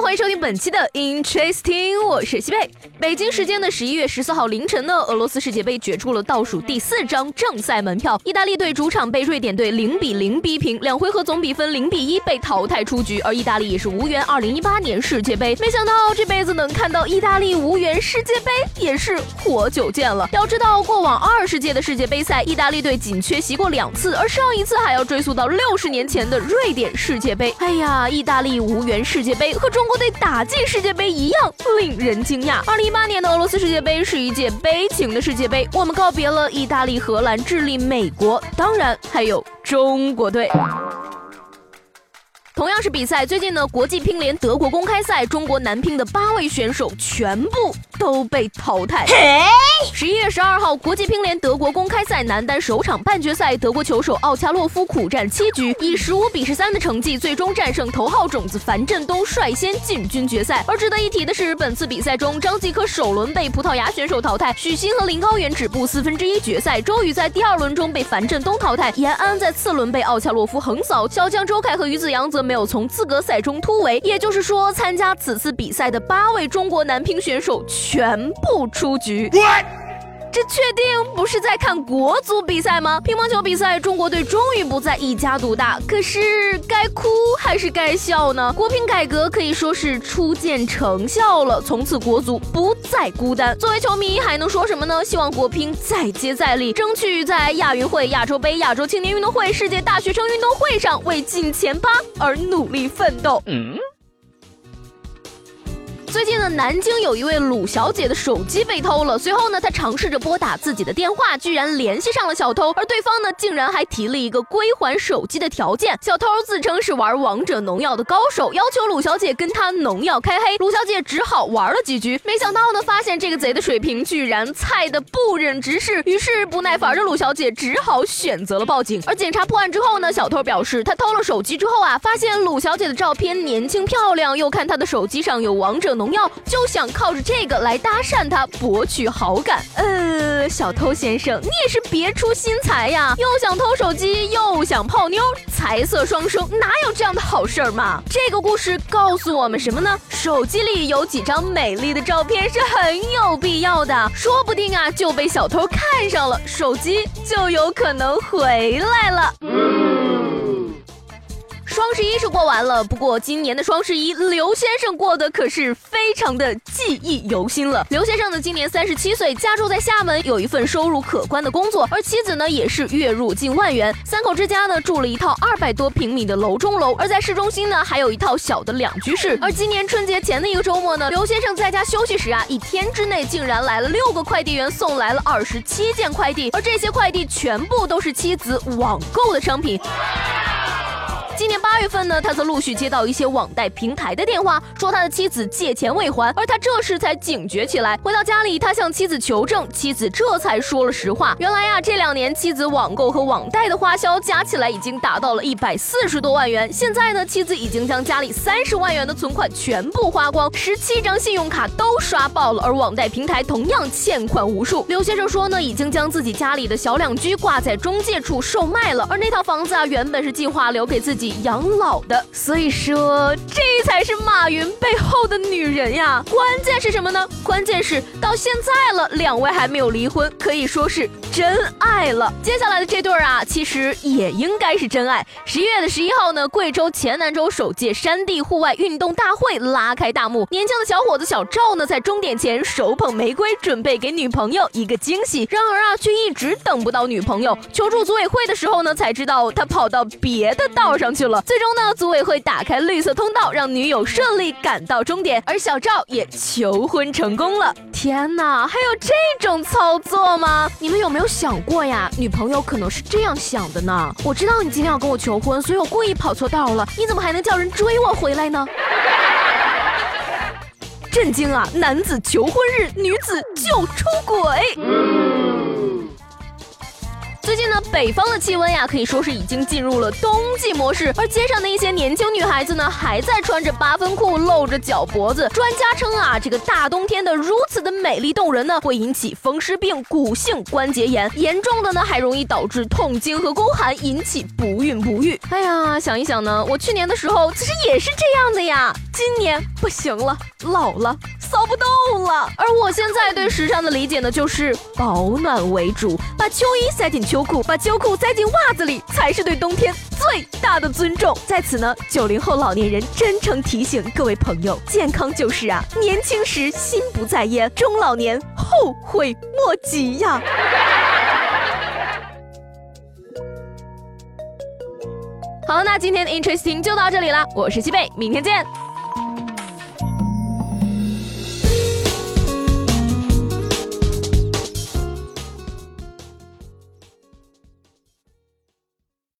欢迎收听本期的 Interesting，我是西贝。北京时间的十一月十四号凌晨呢，俄罗斯世界杯决出了倒数第四张正赛门票，意大利队主场被瑞典队零比零逼平，两回合总比分零比一被淘汰出局，而意大利也是无缘二零一八年世界杯。没想到这辈子能看到意大利无缘世界杯，也是活久见了。要知道，过往二十届的世界杯赛，意大利队仅缺席过两次，而上一次还要追溯到六十年前的瑞典世界杯。哎呀，意大利无缘世界杯和中。国队打进世界杯一样令人惊讶。二零一八年的俄罗斯世界杯是一届悲情的世界杯，我们告别了意大利、荷兰、智利、美国，当然还有中国队。同样是比赛，最近呢，国际乒联德国公开赛，中国男乒的八位选手全部都被淘汰。十一月十二号，国际乒联德国公开赛男单首场半决赛，德国球手奥恰洛夫苦战七局，以十五比十三的成绩，最终战胜头号种子樊振东，率先进军决赛。而值得一提的是，本次比赛中，张继科首轮被葡萄牙选手淘汰，许昕和林高远止步四分之一决赛，周宇在第二轮中被樊振东淘汰，延安在次轮被奥恰洛夫横扫，小将周凯和于子洋则。没有从资格赛中突围，也就是说，参加此次比赛的八位中国男乒选手全部出局。这确定不是在看国足比赛吗？乒乓球比赛，中国队终于不再一家独大。可是该哭还是该笑呢？国乒改革可以说是初见成效了，从此国足不再孤单。作为球迷还能说什么呢？希望国乒再接再厉，争取在亚运会、亚洲杯、亚洲青年运动会、世界大学生运动会上为进前八而努力奋斗。嗯。最近呢，南京有一位鲁小姐的手机被偷了。随后呢，她尝试着拨打自己的电话，居然联系上了小偷，而对方呢，竟然还提了一个归还手机的条件。小偷自称是玩王者农药的高手，要求鲁小姐跟他农药开黑。鲁小姐只好玩了几局，没想到呢，发现这个贼的水平居然菜的不忍直视。于是不耐烦的鲁小姐只好选择了报警。而检查破案之后呢，小偷表示他偷了手机之后啊，发现鲁小姐的照片年轻漂亮，又看她的手机上有王者。农药就想靠着这个来搭讪他，博取好感。呃，小偷先生，你也是别出心裁呀，又想偷手机，又想泡妞，财色双收，哪有这样的好事儿嘛？这个故事告诉我们什么呢？手机里有几张美丽的照片是很有必要的，说不定啊就被小偷看上了，手机就有可能回来了。十一是过完了，不过今年的双十一，刘先生过得可是非常的记忆犹新了。刘先生呢，今年三十七岁，家住在厦门，有一份收入可观的工作，而妻子呢，也是月入近万元。三口之家呢，住了一套二百多平米的楼中楼，而在市中心呢，还有一套小的两居室。而今年春节前的一个周末呢，刘先生在家休息时啊，一天之内竟然来了六个快递员，送来了二十七件快递，而这些快递全部都是妻子网购的商品。今年八月份呢，他则陆续接到一些网贷平台的电话，说他的妻子借钱未还，而他这时才警觉起来。回到家里，他向妻子求证，妻子这才说了实话。原来呀，这两年妻子网购和网贷的花销加起来已经达到了一百四十多万元。现在呢，妻子已经将家里三十万元的存款全部花光，十七张信用卡都刷爆了，而网贷平台同样欠款无数。刘先生说呢，已经将自己家里的小两居挂在中介处售卖了，而那套房子啊，原本是计划留给自己。养老的，所以说这才是马云背后的女人呀。关键是什么呢？关键是到现在了，两位还没有离婚，可以说是真爱了。接下来的这对儿啊，其实也应该是真爱。十一月的十一号呢，贵州黔南州首届山地户外运动大会拉开大幕。年轻的小伙子小赵呢，在终点前手捧玫瑰，准备给女朋友一个惊喜。然而啊，却一直等不到女朋友。求助组委会的时候呢，才知道他跑到别的道上去了。最终呢，组委会打开绿色通道，让女友顺利赶到终点，而小赵也求婚成功了。天哪，还有这种操作吗？你们有没有想过呀？女朋友可能是这样想的呢。我知道你今天要跟我求婚，所以我故意跑错道了。你怎么还能叫人追我回来呢？震惊啊！男子求婚日，女子就出轨。最近呢，北方的气温呀，可以说是已经进入了冬季模式，而街上的一些年轻女孩子呢，还在穿着八分裤，露着脚脖子。专家称啊，这个大冬天的如此的美丽动人呢，会引起风湿病、骨性关节炎，严重的呢还容易导致痛经和宫寒，引起不孕不育。哎呀，想一想呢，我去年的时候其实也是这样的呀，今年不行了，老了。骚不动了，而我现在对时尚的理解呢，就是保暖为主，把秋衣塞进秋裤，把秋裤塞进袜子里，才是对冬天最大的尊重。在此呢，九零后老年人真诚提醒各位朋友，健康就是啊，年轻时心不在焉，中老年后悔莫及呀。好了，那今天的 Interesting 就到这里了，我是西贝，明天见。